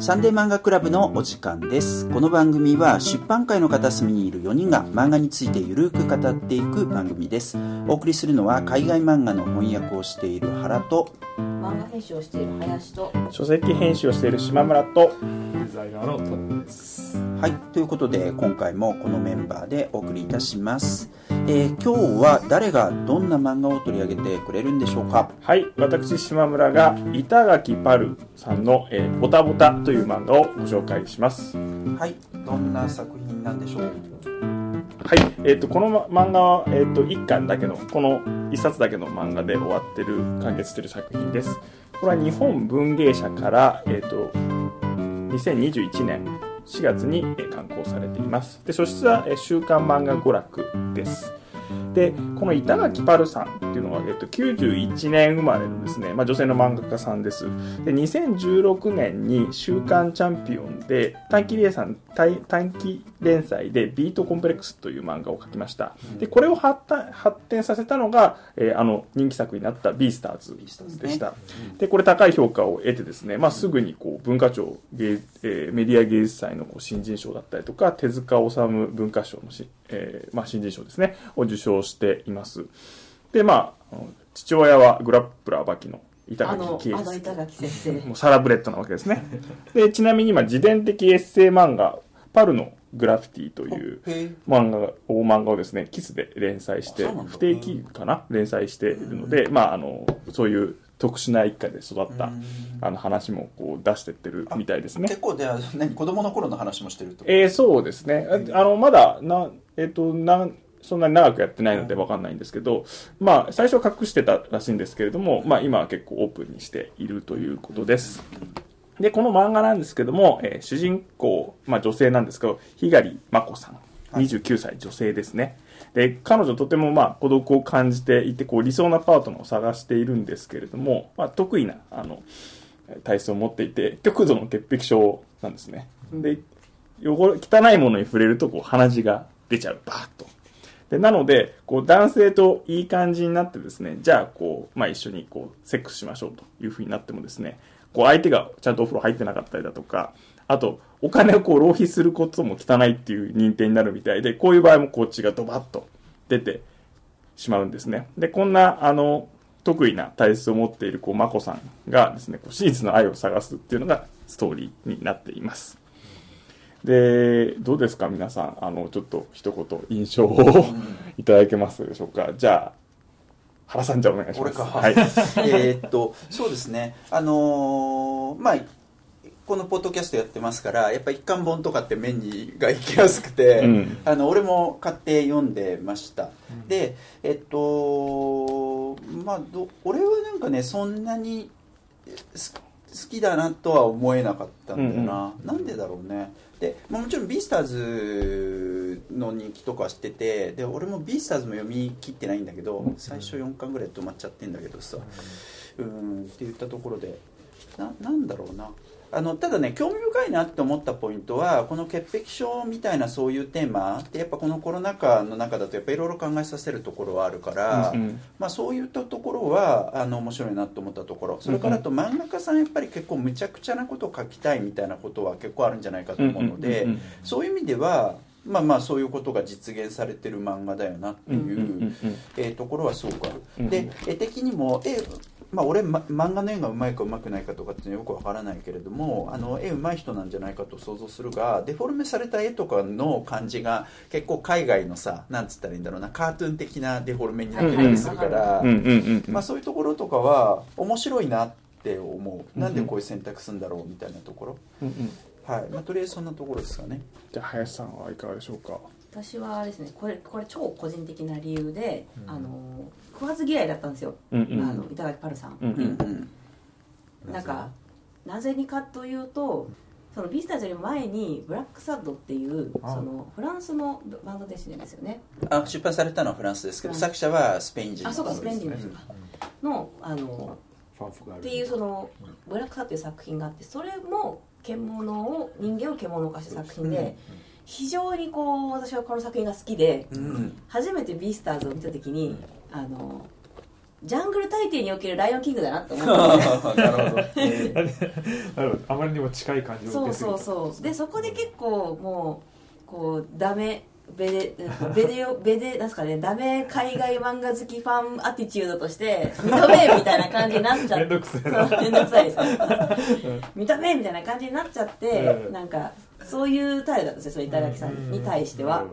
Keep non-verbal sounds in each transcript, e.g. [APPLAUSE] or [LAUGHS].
サンデー漫画クラブのお時間です。この番組は出版界の片隅にいる4人が漫画についてゆるく語っていく番組です。お送りするのは海外漫画の翻訳をしている原と、漫画編集をしている林と書籍編集をしている島村とデザイナーのトッですはい、ということで今回もこのメンバーでお送りいたします。えー今日は誰がどんな漫画を取り上げてくれるんでしょうか？はい私島村が板垣パルさんの、えーボタボタ」という漫画をご紹介します。はい、どんな作品なんでしょう？はい、えー、とこのま漫画は、えー、と1巻だけのこの1冊だけの漫画で終わってる完結してる作品です。これは日本文芸社から、えー、と2021年4月に、えー刊行されています。で書質は、えー週刊漫画娯楽ですでこの板垣パルさんっていうのは、えっと、91年生まれのですね、まあ、女性の漫画家さんです。で2016年に「週刊チャンピオン」で短期連載短短期連載で「ビートコンプレックス」という漫画を描きました。でこれを発展発展させたのが、えーあの人気作になった「ビースターズ」でした。でこれ高い評価を得てですね、まあ、すぐにこう文化庁芸、えーメディア芸術祭のこう新人賞だったりとか手塚治虫文化賞のし、えーまあ、新人賞ですねを受賞しています。でまあ父親はグラップラーバキの板垣圭あの板垣先生。もうサラブレッドなわけですね。でちなみに今自伝的エッセイ漫画「パルのグラフィティ」という漫画大漫画をですねキスで連載して不定期かな？連載しているので、まあ、あのそういう特殊な一家で育ったあの話もこう出してってるみたいですね。結構では何子供の頃の話もしてると？えー、そうですね。ああのまだなえっ、となんそんなに長くやってないので分かんないんですけど、まあ、最初は隠してたらしいんですけれども、まあ、今は結構オープンにしているということです。で、この漫画なんですけども、えー主人公、まあ女性なんですけど、ひがりまこさん。29歳女性ですね。で、彼女とてもまあ孤独を感じていて、こう理想なパートナーを探しているんですけれども、まあ得意な、あの、体質を持っていて、極度の潔癖症なんですね。で、汚れ、汚いものに触れると、こう鼻血が出ちゃう、バーッと。で、なので、こう男性といい感じになってですね、じゃあ、こう、まあ一緒にこう、セックスしましょうというふうになってもですね、こう相手がちゃんとお風呂入ってなかったりだとか、あと、お金をこう浪費することも汚いっていう認定になるみたいで、こういう場合もこっちがドバッと出てしまうんですね。で、こんな、あの、得意な体質を持っている、こう、まこさんがですね、こう真実の愛を探すっていうのがストーリーになっています。で、どうですか皆さん？あの、ちょっと一言印象を [LAUGHS] いただけますでしょうか？じゃあ、原さんじゃあお願いします。はい。[LAUGHS] えーっとそうですね。あのーまあこのポッドキャストやってますからやっぱ一巻本とかって目にが行きやすくて、うん。あの俺も買って読んでました、でえっとまあど俺はなんかねそんなにきだなとは思えなかったんだよな、なんでだろうね。で、まあ、もちろんビースターズの人気とかは知っててで俺もビースターズも読み切ってないんだけど最初4巻ぐらいで止まっちゃってんだけどさ。うんって言ったところでななんだろうなあのただね興味深いなって思ったポイントはこの潔癖症みたいなそういうテーマってやっぱこのコロナ禍の中だとやっぱいろいろ考えさせるところはあるから、うんうん。まあ、そういったところはあの面白いなと思ったところ。それからあと漫画家さんやっぱり結構むちゃくちゃなことを書きたいみたいなことは結構あるんじゃないかと思うので、うんうんうんうん。そういう意味ではまあまあそういうことが実現されてる漫画だよなっていう,、えーところはすごくある、で絵的にも絵まあ、俺、ま、漫画の絵がうまいかうまくないかとかってよくわからないけれどもあの絵うまい人なんじゃないかと想像するがデフォルメされた絵とかの感じが結構海外のさなんつったらいいんだろうなカートゥーン的なデフォルメになってたりするから、そういうところとかは面白いなって思う。なんでこういう選択するんだろうみたいなところ、うんうん。はい。まあ、とりあえずそんなところですかね。じゃあ林さんはいかがでしょうか？私はですねこれこれ超個人的な理由で、あの食わず嫌いだったんですよ、うんうん。あの板垣パルさん、うんうん。うんなんかなぜにかというとそのビースターズより前にブラックサッドっていうあ。そのフランスのバンドですですよね。あ出版されたのはフランスですけどうん作者はスペイン人のあそうかスペイン人の人か。のあのファンフがある。っていうそのブラックサっていう作品があってそれも獣を人間を獣化した作品で、非常にこう私はこの作品が好きでうん。初めてビースターズを見た時にあのジャングル大帝におけるライオンキングだなって思った。んですよなるほど。なるほどあまりにも近い感じをそう受けすぎた。そうそう。でそこで結構もうこうダメベデベデオ [LAUGHS] ベデなんすかねダメ海外漫画好きファンアティチュードとして認めみたいな感じになっちゃって [LAUGHS] めんどくせえな。そうめんどくさいです。認めみたいな感じになっちゃって、うん。なんかそういう態度だったんですよ板垣さんに対しては、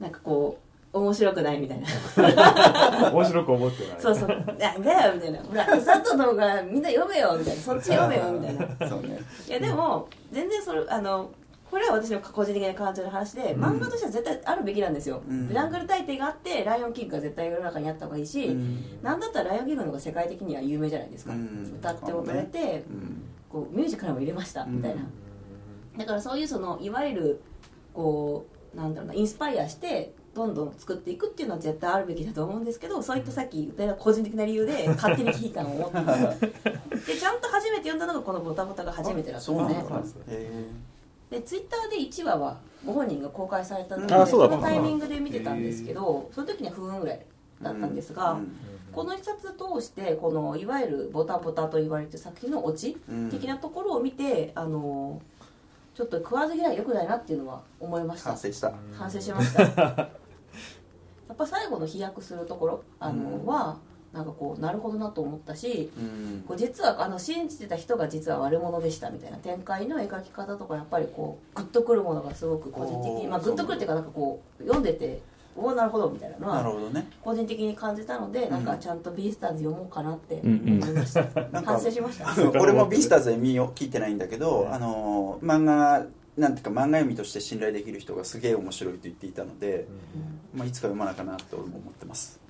なんかこう面白くないみたいな。う [LAUGHS] ん面白く思ってない。そうそう。なんだよみたいな。ほら佐藤の方がみんな読めよみたいな。そっち読めよみたいな。そうね。いやでも全然それあのこれは私の個人的な感情の話で、漫画としては絶対あるべきなんですよ、うん。ジャングル大帝があってライオンキングが絶対世の中にあった方がいいし、うん。なんだったらライオンキングの方が世界的には有名じゃないですか、うん。歌って踊れて、うん。こうミュージカルも入れましたみたいな、だからそういうそのいわゆるこうなんだろうなインスパイアしてどんどん作っていくっていうのは絶対あるべきだと思うんですけどそういったさっき言ったような個人的な理由で勝手に危機感を持って。[LAUGHS] でちゃんと初めて読んだのがこの「ボタボタ」が初めてだったんで。すねそうなんだへでツイッターで1話はご本人が公開されたので、うだったのタイミングで見てたんですけどその時には不運ぐらいだったんですが、うん。この一冊通してこのいわゆるボタボタと言われてる作品のオチうん。的なところを見て、あのちょっと食わず嫌い良くないなっていうのは思いました。反省した。反省しました。[LAUGHS] やっぱ最後の飛躍するところあの、うん。はなんかこうなるほどなと思ったしうん。こう実はあの信じてた人が実は悪者でしたみたいな展開の描き方とかやっぱりこうグッとくるものがすごく個人的に、まあ、グッとくるっていうかなんかこう読んでておおなるほどみたいなのはなるほどね。個人的に感じたので、ん。なんかちゃんとビースターズ読もうかなってうんうん。思いました、なんか反省しました。[LAUGHS] 俺もビースターズで見よ聞いてないんだけど、あの漫画なんていうか漫画読みとして信頼できる人がすげえ面白いと言っていたので、まあ、いつか読まなきゃなって俺も思ってます。あ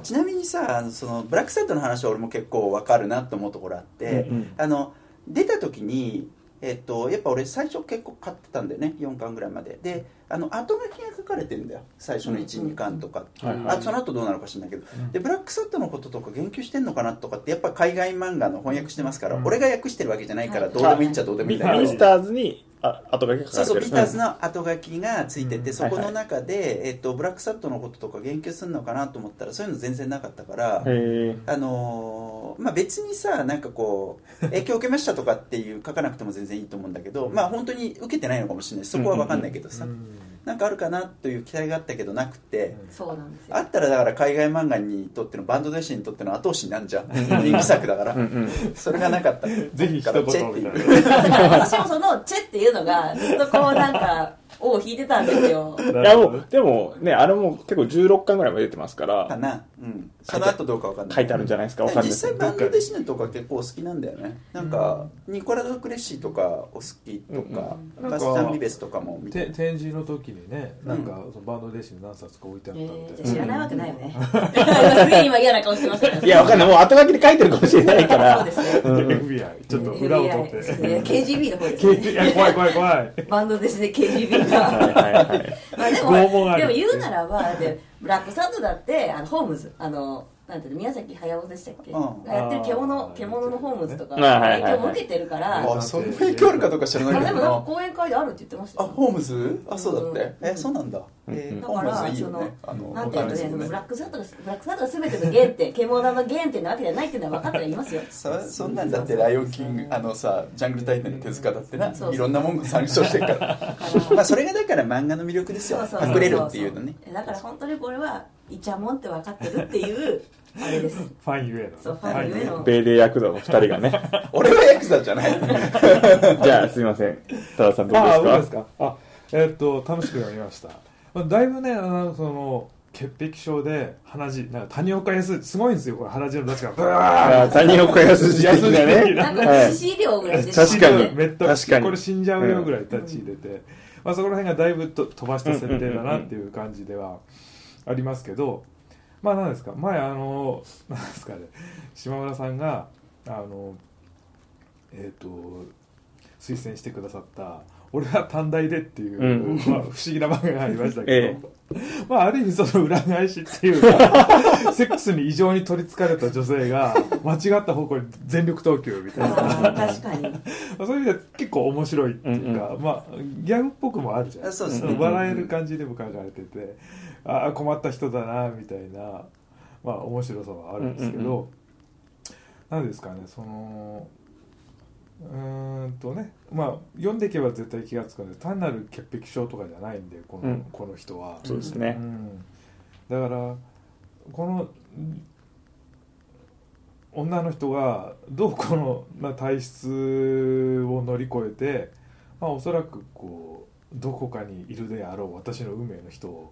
ちなみにさそのブラックサットの話は俺も結構わかるなって思うところあって、うんうん。あの出た時にえっと、やっぱ俺最初結構買ってたんだよね4巻ぐらいまで。であの後書きが書かれてるんだよ最初の12巻とか、はいはい。あその後どうなのか知らないけど、でブラックサットのこととか言及してんのかなとかってやっぱ海外漫画の翻訳してますから、うん。俺が訳してるわけじゃないからはい。どうでもいいっちゃどうでもいいんだけど、ミスターズにあ後書きがそうそうビーターズの後書きがついてて、うん。そこの中で、えっと、ブラックサットのこととか言及するのかなと思ったらそういうの全然なかったから、あのーまあ、別にさなんかこう影響を受けましたとかっていう書かなくても全然いいと思うんだけど、まあ本当に受けてないのかもしれない。しそこは分かんないけどさ、なんかあるかなという期待があったけどなくて、そうなんですよ。あったらだから海外漫画にとってのバンド弟子にとっての後押しになるじゃん。人気作だから、うんうん。それがなかった。[LAUGHS] ぜひ一だからチェ言みたいな私もその「チェ」っていうのがずっとこうなんか尾を引いてたんですよ。[LAUGHS] いやもうでもねあれも結構16巻ぐらいまで出てますから。かな、うん、その後どうかわかんない。書いてあるんじゃないですか？わかんない。実です際バンドデシネとか結構好きなんだよね。なんか、ニコラド・クレッシーとかお好きとか、うんバスチャン・ビベスとかも見て。て展示の時にねなんかそのバンド弟子に何冊か置いてあえったみー、たいなじゃあ知らないわけないよね。すげえ今嫌な顔してましいやわかんない。もう後書きで書いてるかもしれないから。そうですねうん FBI ちょっと裏を取って。[LAUGHS] FBI KGB の方ですね。いや怖い怖い怖い。バンドですね KGB はいがはいはい。まあでもでも言うならばだってブラックサッドだってあのホームズあのなんていうの宮崎駿でしたっけ、うん。がやってるあ獣ー。獣のホームズとか影響も受けてるから、あそんな影響あるかどうか知らないあけどな。でもなんか講演会であるって言ってましたよ。あホームズ？あそうだって、うん。えそうなんだ、えうん。ーだからムズいいよそのねあのなんていうのねブラックサッドがブラックサッドが全ての原点 [LAUGHS] 獣の原点なわけじゃないっていうのは分かってはいますよ。そそんなんだって「ライオンキング」あのさジャングル大帝の手塚だってないろんなもんが参照してるから。[LAUGHS] まあそれがだから漫画の魅力ですよ。隠れるっていうのね。だから本当にこれはイチャモンって分かってるっていう [LAUGHS] あれです。ファンゆえのそうファンゆえの。米でヤクザの2人がね。[LAUGHS] 俺はヤクザじゃない。[LAUGHS] じゃあすいません。多田さんどうああ、ですか？そうですか？あ、えっと、楽しく読みました。まあだいぶね、あの、その、潔癖症で鼻血、なんか谷岡康、すごいんですよ、これ鼻血の出しが。ブワあ谷岡康二的なね。なんかはい致死量ぐらいで確かに。めっちゃ確かに。これ死んじゃうよぐらい立ち入れて、まあ、そこら辺がだいぶと飛ばした設定だなっていう感じではありますけど、まあ何ですか前あのなんですかね島村さんがあのえっ、と推薦してくださった「俺は短大で」っていう、うん。まあ、不思議な漫画がありましたけど、えまあある意味その裏返しっていうか [LAUGHS] セックスに異常に取りつかれた女性が間違った方向に全力投球みたいな。確かに。[LAUGHS] まあそういう意味では結構面白いっていうか、まあギャグっぽくもあるじゃん。あそうですね。笑える感じでも書かれててああ困った人だなみたいなまあ面白さはあるんですけど、うんうん。なんですかねそのうーんとねまあ読んでいけば絶対気がつくんで単なる潔癖症とかじゃないんでこの,、うんこの人は。そうですねう。んだからこのうん女の人がどうこのな体質を乗り越えて、まあ、おそらくこうどこかにいるであろう私の運命の人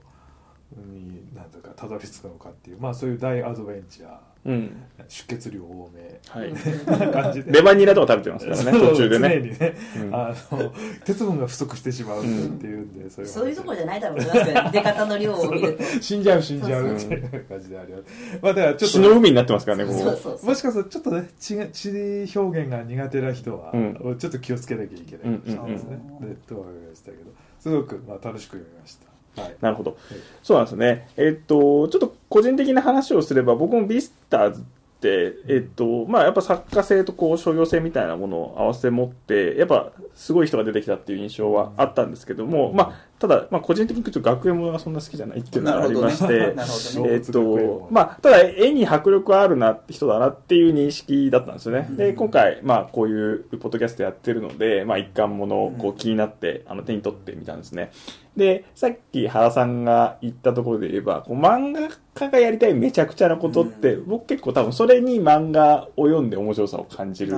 に何とかたどり着くのかっていう、まあ、そういう大アドベンチャーうん。出血量多め。はい。な感じで。レバニラとか食べてますからね、途中で常ね。にね、うん。あの鉄分が不足してしまうっていうんで、そそういうところじゃないだろうと思いますけど出方の量を見ると。死んじゃう死んじゃうっていう感じであります。まあだからちょっと血の海になってますからね、ここ。そうそうそう。もしかするとちょっとね血が血表現が苦手な人は、うちょっと気をつけなきゃいけないかもしれないですね、うんでとは思いましたけどすごく、まあ、楽しく読みましたはいなるほど。そうなんですね。えっと、ちょっと個人的な話をすれば、僕もビスターズって、えっと、まあやっぱ作家性とこう商業性みたいなものを合わせ持って、やっぱすごい人が出てきたっていう印象はあったんですけども、まあ、ただ、まあ個人的にちょっと学園ものがそんな好きじゃないっていうのがありまして、[LAUGHS] なるほどね。なるほどねえっと、まあ、ただ絵に迫力あるな、人だなっていう認識だったんですよね。で、今回、まあ、こういうポッドキャストやってるので、まあ、一貫ものをこう気になって、あの、手に取ってみたんですね。で、さっき原さんが言ったところで言えば、こう漫画家がやりたいめちゃくちゃなことって、僕結構多分それに漫画を読んで面白さを感じる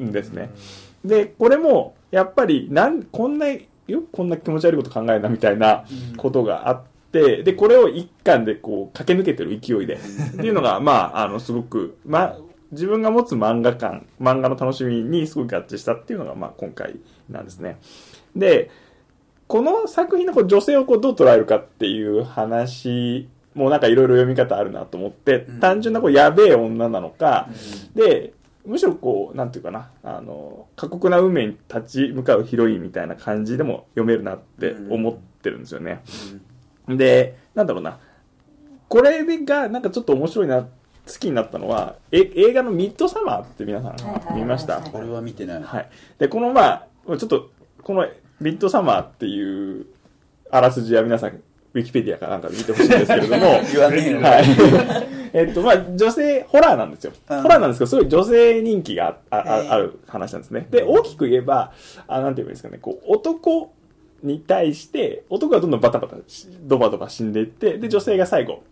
んですね。で、これも、やっぱり、なん、こんな、よくこんな気持ち悪いこと考えるなみたいなことがあって、で、これを一巻でこう、駆け抜けてる勢いで、っていうのが、まあ、あの、すごく、まあ、自分が持つ漫画感、漫画の楽しみにすごく合致したっていうのが、まあ、今回なんですね。で、この作品のこう女性をこうどう捉えるかっていう話もなんかいろいろ読み方あるなと思って、うん。単純なこうやべえ女なのか、で、むしろこう、なんていうかな、あの、過酷な運命に立ち向かうヒロインみたいな感じでも読めるなって思ってるんですよね。で、なんだろうな、これがなんかちょっと面白いな、好きになったのは、え映画のミッドサマーって皆さん見ました？はいこれは見てない、はい。で、このまあ、ちょっと、このミッドサマーっていうあらすじは皆さん、ウィキペディアかなんかで見てほしいんですけれども、[LAUGHS] 言わねえよ、はい。[LAUGHS] えっと、まあ、女性、ホラーなんですよ。うんホラーなんですけど、すごい女性人気があああある話なんですね。で、大きく言えば、あなんて言えばいいですかね、こう、男に対して、男がどんどんバタバタし、ドバドバ死んでいって、で、女性が最後、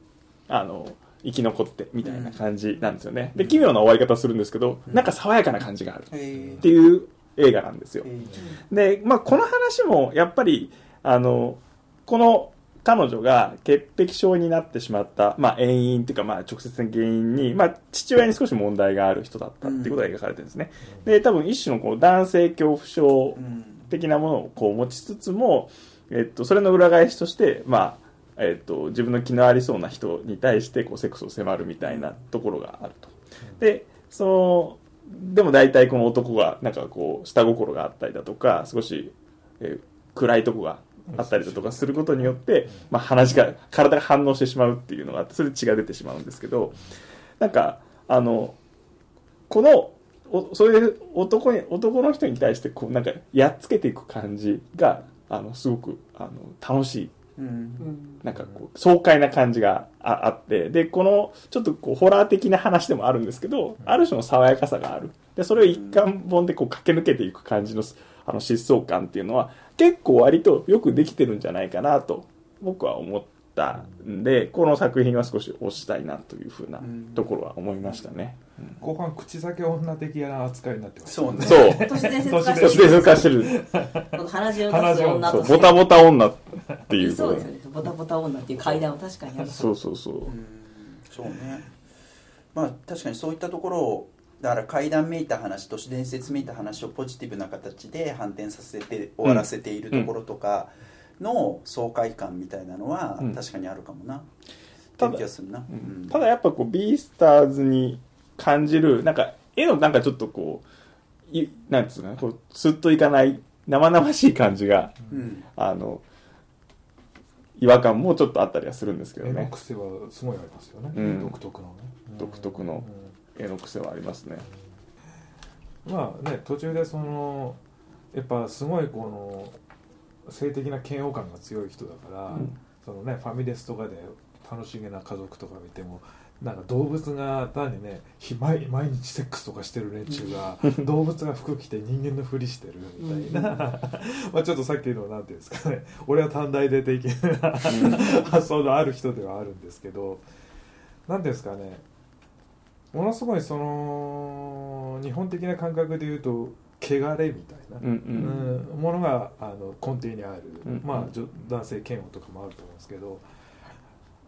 あの、生き残って、みたいな感じなんですよね。で、奇妙な終わり方するんですけど、なんか爽やかな感じがある。へっていう映画なんですよえ。で、まあ、この話も、やっぱり、あの、この彼女が潔癖症になってしまった、まあ、遠因っていうか、まあ、直接的原因に、まあ、父親に少し問題がある人だったっていうことが描かれてるんですね。で、多分一種のこう男性恐怖症うん的なものをこう持ちつつも、えっと、それの裏返しとして、まあ、えっと、自分の気のありそうな人に対してこうセックスを迫るみたいなところがあると。で、その、でも大体この男がなんかこう下心があったりだとか、少し、えー暗いとこがあったりだとかすることによって、まあ話が、体が反応してしまうっていうのがあって、それで血が出てしまうんですけど、なんか、あの、この、おそういう男に、男の人に対してこうなんかやっつけていく感じが、あの、すごく、あの、楽しいうんうんなんかこう、爽快な感じがああって、で、この、ちょっとこう、ホラー的な話でもあるんですけど、ある種の爽やかさがある。で、それを一貫本でこう、駆け抜けていく感じの、あの、疾走感っていうのは、結構割とよくできてるんじゃないかなと、僕は思ったんで、この作品は少し推したいなというふうなところは思いましたね。後半口先女的な扱いになってましたそうね。そう。都市伝説化そしてる。鼻血を出す女ボタボタ女っていう。そう。ですよねボタボタ女っていう。階段を確かにあるそう。そう。そう。う。んそう。ねまあ確かにそう。いったところをだから怪談めいた話都市伝説めいた話をポジティブな形で反転させて終わらせているところとかの爽快感みたいなのはうん。確かにあるかもな、ただっていう気がするな、うん。ただやっぱこうビースターズに感じるなんか絵のなんかちょっとこういなんつうのかなこうスッといかない生々しい感じがうん。あの違和感もちょっとあったりはするんですけど絵のね癖はすごいありますよね、うん。独特のね。独特の。うん絵の癖はありますね。まあね途中でそのやっぱすごいこの性的な嫌悪感が強い人だから、うん。そのねファミレスとかで楽しげな家族とか見てもなんか動物が単にねひ毎毎日セックスとかしてる連中が [LAUGHS] 動物が服着て人間のふりしてるみたいな。[LAUGHS] まあちょっとさっきのなんていうんですかね俺は短大で的な発想 [LAUGHS] のある人ではあるんですけどなんていうんですかねものすごいその日本的な感覚で言うと汚れみたいな、うんうん。うんものがあの根底にある、うんまあ女男性嫌悪とかもあると思うんですけど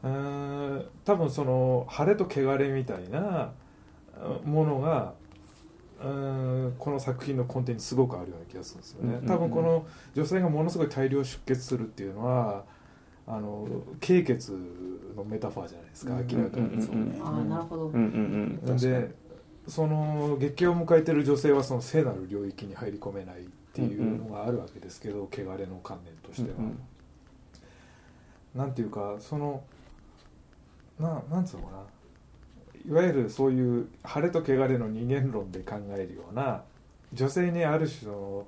うーん多分その晴れと汚れみたいなうんものがうーんこの作品の根底にすごくあるような気がするんですよね、うんうんうん。多分この女性がものすごい大量出血するっていうのはあの経血のメタファーじゃないですかうん明らかに、ねああなるほど、うんうんうん。でその月経を迎えてる女性はその聖なる領域に入り込めないっていうのがあるわけですけど、汚れの観念としては、うん。なんていうかそのななんつうのかな。いわゆるそういう晴れと汚れの二元論で考えるような女性にある種の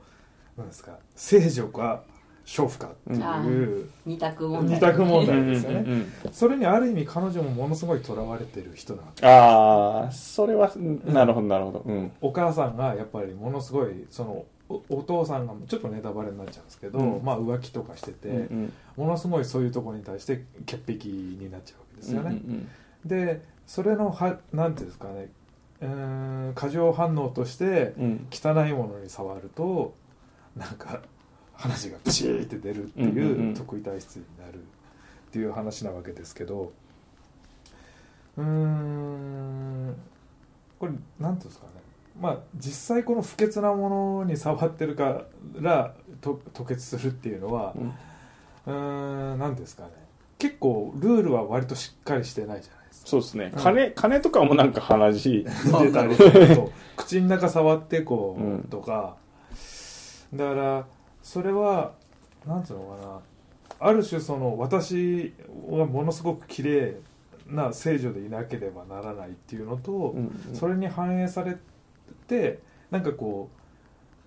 なんですか聖女か娼婦かっていう二択問題。二択問うんうん題ですよね。うんうんそれにある意味彼女もものすごいとらわれてる人なわけああそれはなるほどなるほど。うん。お母さんがやっぱりものすごいそのおお父さんがちょっとネタバレになっちゃうんですけど、うん。まあ浮気とかしてて、うんうん。ものすごいそういうところに対して潔癖になっちゃうわけですよね、うんでそれのはなんていうんですかね。うーん過剰反応としてうんうん。汚いものに触るとなんか話がプシーって出るっていうんうんうん。う得意体質になるっていう話なわけですけどうーんこれなんていうんですかね。まあ実際この不潔なものに触ってるからと吐血するっていうのはうん。うーんなんですかね。結構ルールは割としっかりしてないじゃないですか。そうですね。うん。金金とかもなんか話出たり。口の中触ってこう、うん。とかだからそれはなんつうのかな。ある種その私はものすごく綺麗な聖女でいなければならないっていうのと、うんそれに反映されてなんかこ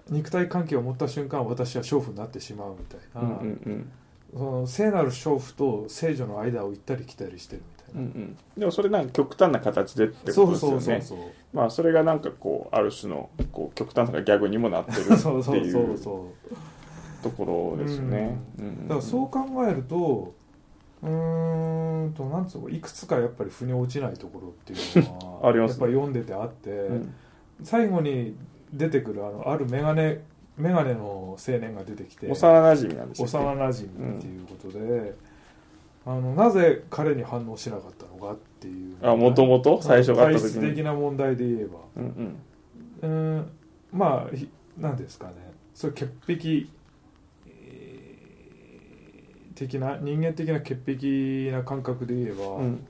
う肉体関係を持った瞬間私は娼婦になってしまうみたいな、うんうんその聖なる娼婦と聖女の間を行ったり来たりしてるみたいな。うんうん。でもそれなんか極端な形でってそうことですよね。そうそうそうまあそれがなんかこうある種のこう極端なギャグにもなってるって [LAUGHS] そう。そういそううそうところですよね。うん。だからそう考えるとうーんとなんつうのいくつかやっぱり腑に落ちないところっていうのは [LAUGHS] ありますね。やっぱり読んでてあって、うん。最後に出てくるあのあるメガネメガネの青年が出てきて幼馴染なんですよ。幼なじみっていうことで、あのなぜ彼に反応しなかったのかっていうあもともと最初があった時体質的にな問題で言えば。うんうーん。まあひなんですかね。そういう潔癖えー的な人間的な潔癖な感覚で言えば、うん。うん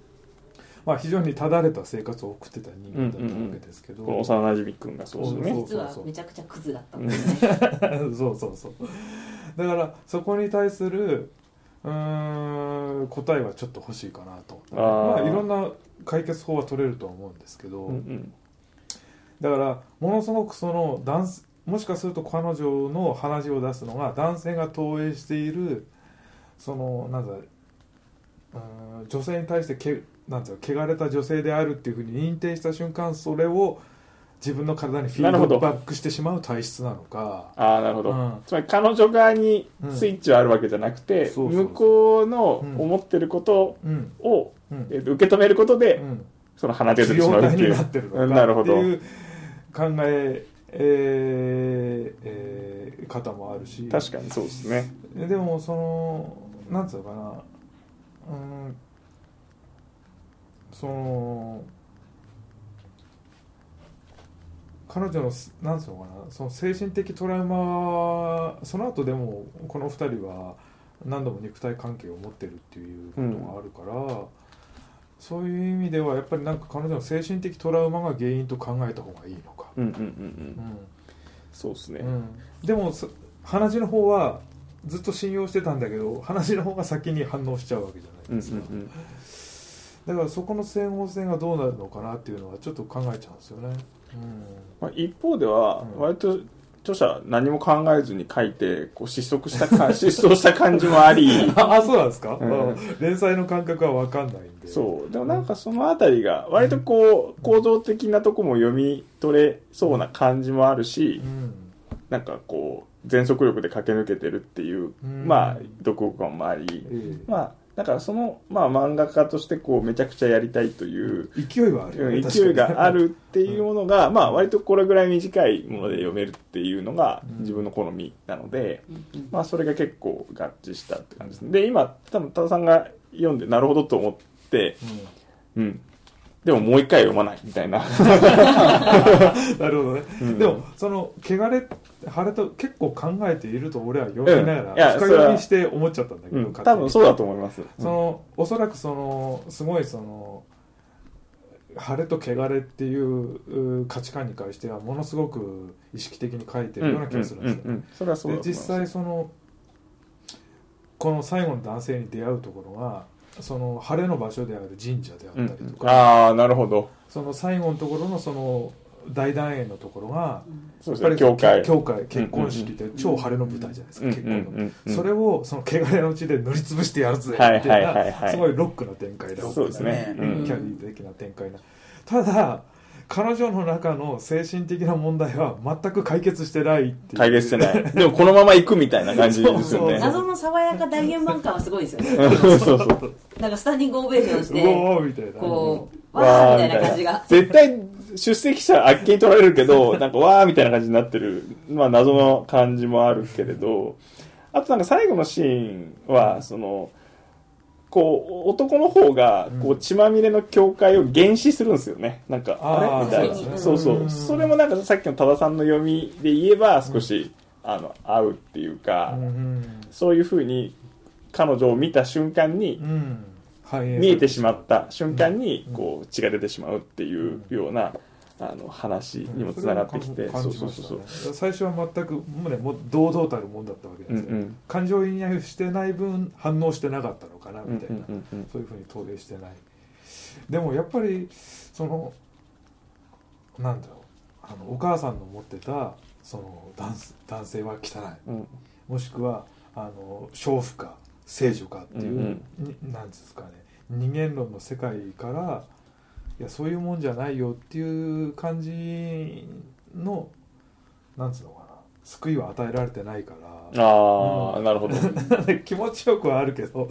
まあ、非常にただれた生活を送ってた人間だったわけですけど、この幼馴染君がそうですよね。そう実はめちゃくちゃクズだったんですね。[LAUGHS] そうそうそう。だからそこに対するうーん答えはちょっと欲しいかなとまあいろんな解決法は取れるとは思うんですけど、うんうん。だからものすごくその男性もしかすると彼女の話を出すのが男性が投影しているそのなんだうーん女性に対してけなんだ汚れた女性であるっていうふうに認定した瞬間それを自分の体にフィードバックしてしまう体質なのか、ああなるほど、うん。つまり彼女側にスイッチはあるわけじゃなくて、向こうのうん思ってることうん。を、うん。えーと受け止めることで、うん、その鼻出てしまうっていう。なってるなるほど。かっていう考ええーえー方もあるし。確かにそうですね。でもそのなんつうのかな。うん。その彼女のすなんつうのかな。その精神的トラウマはその後でもこの二人は何度も肉体関係を持ってるっていうことがあるから、そういう意味ではやっぱりなんか彼女の精神的トラウマが原因と考えた方がいいのか、うんうんうんうん。うん。そうですね、うん、でもそ鼻血の方はずっと信用してたんだけど鼻血の方が先に反応しちゃうわけじゃうんないですか、うんうんだからそこの整合性がどうなるのかなっていうのはちょっと考えちゃうんですよね、まあ、一方ではうん。割と女著者は何も考えずに書いてこう失速したか失踪した感じもあり。[LAUGHS] ああそうなんですか、うん。連載の感覚は分かんないんで。そう。でもなんかそのあたりが割とこう構造的なとこも読み取れそうな感じもあるしうんなんかこう全速力で駆け抜けてるっていううん。まあ読後感もあり。えまあだからそのまあ漫画家としてこうめちゃくちゃやりたいというえ勢いはある。よねうん勢いがあるっていうものが、まあ割とこれぐらい短いもので読めるっていうのがうん。自分の好みなので、うん。まあそれが結構合致したって感じです。ね。で、今、多分多田さんが読んでなるほどと思って、うん。うん。でももう一回読まないみたいな。[LAUGHS] なるほどね、うん。でもその汚れ腫れと結構考えていると俺は読みながら深読みして思っちゃったんだけど、うん、多分そうだと思います。そのおそらくそのすごいその腫れと汚れっていうう価値観に関してはものすごく意識的に書いてるような気がするんですよ、うんうんうんそれはそうだで実。際そのこの最後の男性に出会うところがその晴れの場所である神社であったりとか、ああ、なるほど。その最後のところのその大団円のところがそうですね。やっぱり教会。教会結婚式で超晴れの舞台じゃないですか、うん結婚の、うんうんうんそれをその汚れの地で塗りつぶしてやるぜってはいいうはいのはいすごいロックな展開だそうですね。ううんんキャリー的な展開なただ彼女の中の精神的な問題は全く解決してないっていう。解決してない。でもこのまま行くみたいな感じですよね。そうそう謎の爽やか大円満感はすごいですよね。[LAUGHS] そうそうそう。なんかスタンディングオベーションしうておーみたいな。こうわーみたいな感じが。絶対出席者あっけに取られるけど、[LAUGHS] なんかわーみたいな感じになってる、まあ謎の感じもあるけれど、あとなんか最後のシーンは、その、こう、男の方が、こうう、血まみれの境界を原始するんですよね。なんか、あれ？みたいな。そうそうそれもなんかさっきの多田さんの読みで言えば、少し、あの、合うっていうか、うんそういうふうに、彼女を見た瞬間に見えてしまった瞬間にうん。こう血が出てしまうっていうようなあの話にもつながってきてうじましたそうそうそう。ね。最初は全くもうねもう堂々たるもんだったわけですよ、うんうん。感情移入してない分反応してなかったのかなうんみたいな、うんうんそういうふうに投影してない。でもやっぱりそのなんだろう。あのお母さんの持ってたその男男性は汚い。うん。もしくはあの娼婦か聖女かっていう、うんになんですかね。人間論の世界からいやそういうもんじゃないよっていう感じのなんつうのかな。救いは与えられてないから。ああなるほど。[LAUGHS] 気持ちよくはあるけど。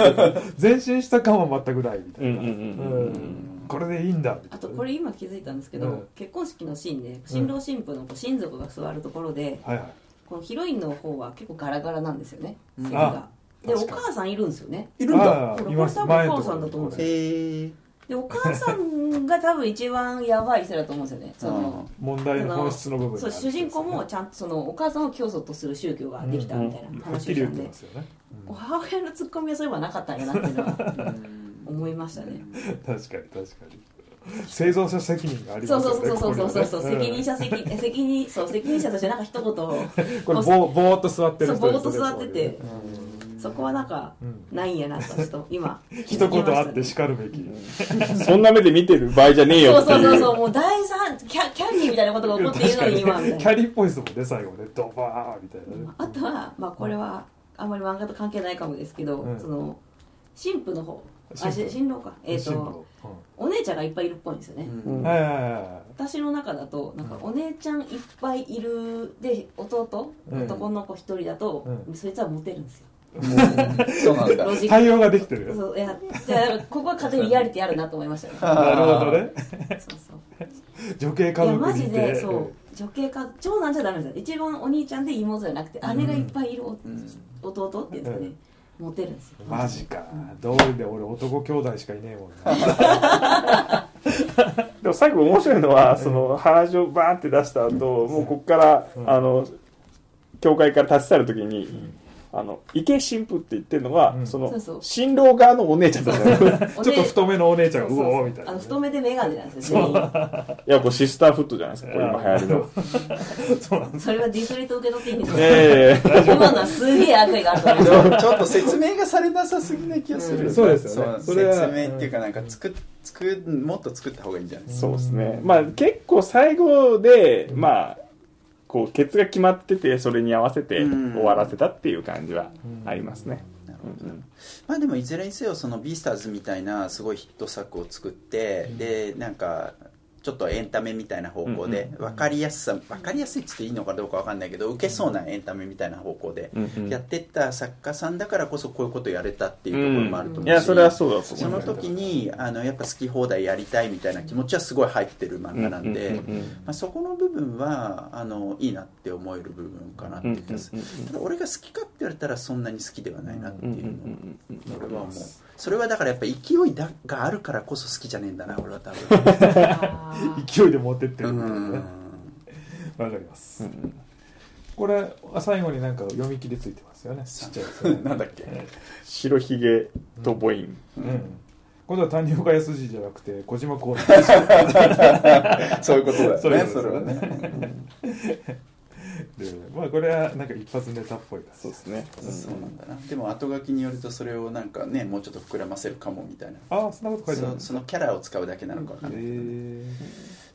[LAUGHS] 前進した感は全くないみたいな。うんうんうんうんうんこれでいいんだ。あとこれ今気づいたんですけど、うん。結婚式のシーンで新郎新婦のこう親族が座るところで、はいはい。このヒロインの方は結構ガラガラなんですよね。うん。席が。でお母さんいるんですよね。いるんだ。これお母さんだと思うんですよでお母さんが多分一番やばい人だと思うんですよね。[LAUGHS] その問題の本質の部分そう主人公もちゃんとそのお母さんを教祖とする宗教ができたみたいな話をしたんでますよね、お母親のツッコミはそういえばなかったんやなっていうのは思いましたね。うん確かに確かに。製造者責任がありますよねそうそうそうそうそうね。責任者責え責任そう責任者としてなんか一言。を [LAUGHS] これぼーぼーっと座ってる人そうぼーっと座っててそこはなんかうん。ないんやなとちょっと [LAUGHS] 今一言あって叱るべき、そんな目で見てる場合じゃねえよそうそうそうそうもう第三キャキャンディーみたいなことが起こっているのに今みたいな。キャリーっぽいですもんね最後ね。ドバーみたいなね。あとはまあこれはあんまり漫画と関係ないかもですけど、うん。その新婦の方。あ新郎か。えっ、進と路お姉ちゃんがいっぱいいるっぽいんですよね、うん。はいはいは私の中だとなんかお姉ちゃんいっぱいいるで弟、うん。男の子一人だと、うん。そいつはモテるんですよそうなんだ。対応ができてるそういやいやだからここは勝手にリアリティあるなと思いましたね。なるほどね。そうそう。女系家いやマ族にいて。ジでそう。女系か長男じゃダメですよ。一番お兄ちゃんで妹じゃなくて姉がいっぱいいるお、うん弟っていうんですかね、モテるんですよ。マジか。どうりで俺男兄弟しかいねえもんな。[LAUGHS] でも最後面白いのはその話をバーンって出した後もうここからうん。あの教会から立ち去る時にあの池神父って言ってるのはうん。そのそうそう。新郎側のお姉ちゃんだったのいおちょっと太めのお姉ちゃんがうそうそう。そうおーみたいなあの太めでメガネなんですよ全員。やこれシスターフットじゃないですかこれ今流行りの。[LAUGHS] そうなんです。それはディスレと受け取っていいんですか、ええ今のはすげえ悪意があるとちょっと説明がされなさすぎな気がする、うんそうですよね。そうそれは。説明っていうかなんか作っ作っもっと作った方がいいんじゃないですか。そうですね。まあ結構最後でまあこうケツが決まっててそれに合わせてうん。終わらせたっていう感じはありますね、まあでもいずれにせよそのビースターズみたいなすごいヒット作を作って、でなんかちょっとエンタメみたいな方向でうん分かりやすさ分かりやすいっつっていいのかどうか分かんないけど受けそうなエンタメみたいな方向でやってった作家さんだからこそこういうことやれたっていうところもあると思うし、いやそれはそうその時にあのやっぱ好き放題やりたいみたいな気持ちはすごい入ってる漫画なんで、まあ、そこの部分はあのいいなって思える部分かなってすただ俺が好きかって言われたらそんなに好きではないなっていうのは、俺はもうそれはだからやっぱ勢いだがあるからこそ好きじゃねえんだな俺は多分。[LAUGHS] 勢いで持ってってうるわかります、うんうんこれ最後になんか読み切りついてますよね。ちっちゃいですよね。[LAUGHS] なんだっけ。え白ひげと母音、えうん。今度は谷岡康二じゃなくて小島光 [LAUGHS] そういうことだよね。そういうことそれはですねでまあこれはなんか一発ネタっぽいですそうですね、そうなんだな。でも後書きによるとそれをなんかねもうちょっと膨らませるかもみたいな。ああそんなこと書いてあるんですそそのキャラを使うだけなのかわかんない。けど、え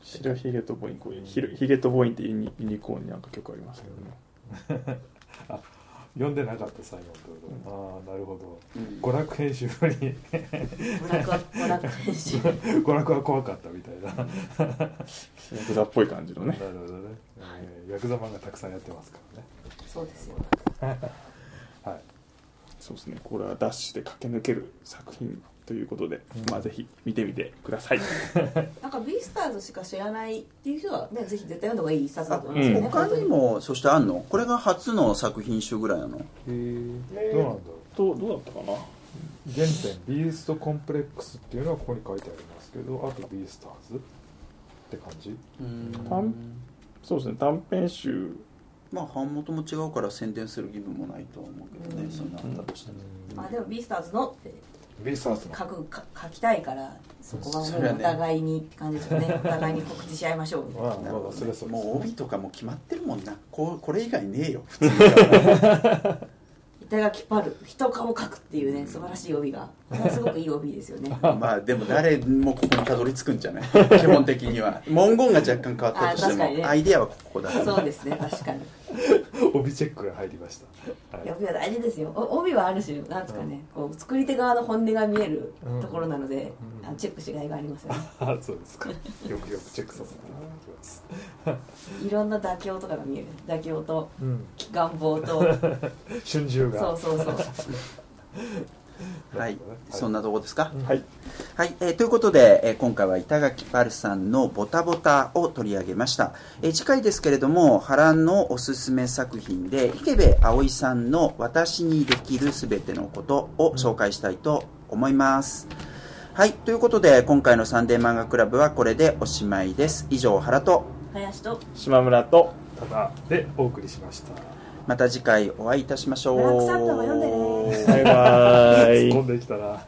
白ひげと母音こういうひろひげと母音ってユニユニコーンになんか曲ありますけどね。[LAUGHS] ー、読んでなかった最後のと。ころ、ああなるほど。うん。娯楽編集に。娯楽は娯楽編集娯楽は怖かったみたいな。なるヤクザっぽい感じのね。ほどね、えーヤクザ漫画たくさんやってますからね。そうですよ。[LAUGHS] はい。そうですね。これはダッシュで駆け抜ける作品ということで、うんまあぜひ見てみてください。[LAUGHS] なんかビースターズしか知らないっていう人はねぜひ絶対読んだ方がいい一冊だあと思いますよね、他にもそしてあんの？これが初の作品集ぐらいなの？へえどうなんだろう？とどうだったかな？原点ビーストコンプレックスっていうのはここに書いてありますけどあとビースターズって感じ？短そうですね。短編集。まあ版元も違うから宣伝する義務もないとは思うけどね、うん。そんなあったとしても、まあでもビースターズのってビースターズの。書くか書きたいからそこはもそうお互いにって感じですよね。[LAUGHS] お互いに告知し合いましょうみたいな。まあまあそれはそもう帯とかも決まってるもんな。こうこれ以外ねえよ。普通に板垣パル人顔書くっていうね素晴らしい帯がすごくいい帯ですよね。[LAUGHS] まあでも誰もここにたどり着くんじゃない？基本的には。文言が若干変わったとしても、ね。アイデアはここだから。そうですね確かに。帯チェックが入りました、はい。帯は大事ですよ。お帯はある種なんですかねこう作り手側の本音が見えるところなので、うん。あのチェックしがいがありますよね。あ [LAUGHS] そうですか。よくよくチェックさせていただきます。[LAUGHS] いろんな妥協とかが見える。妥協とうん。願望と。春秋が。そうそうそうはい。そんなとこですか、はい。はい、えーということで、えー今回は板垣パルさんの「ボタボタ」を取り上げました、えー次回ですけれども波乱のおすすめ作品で池部葵さんの「私にできるすべてのこと」を紹介したいと思います、はい。ということで今回の「サンデー漫画クラブ」はこれでおしまいです。以上原と。林と。島村とただでお送りしましたまた次回お会いいたしましょう。バイバイ。突っ込んできたな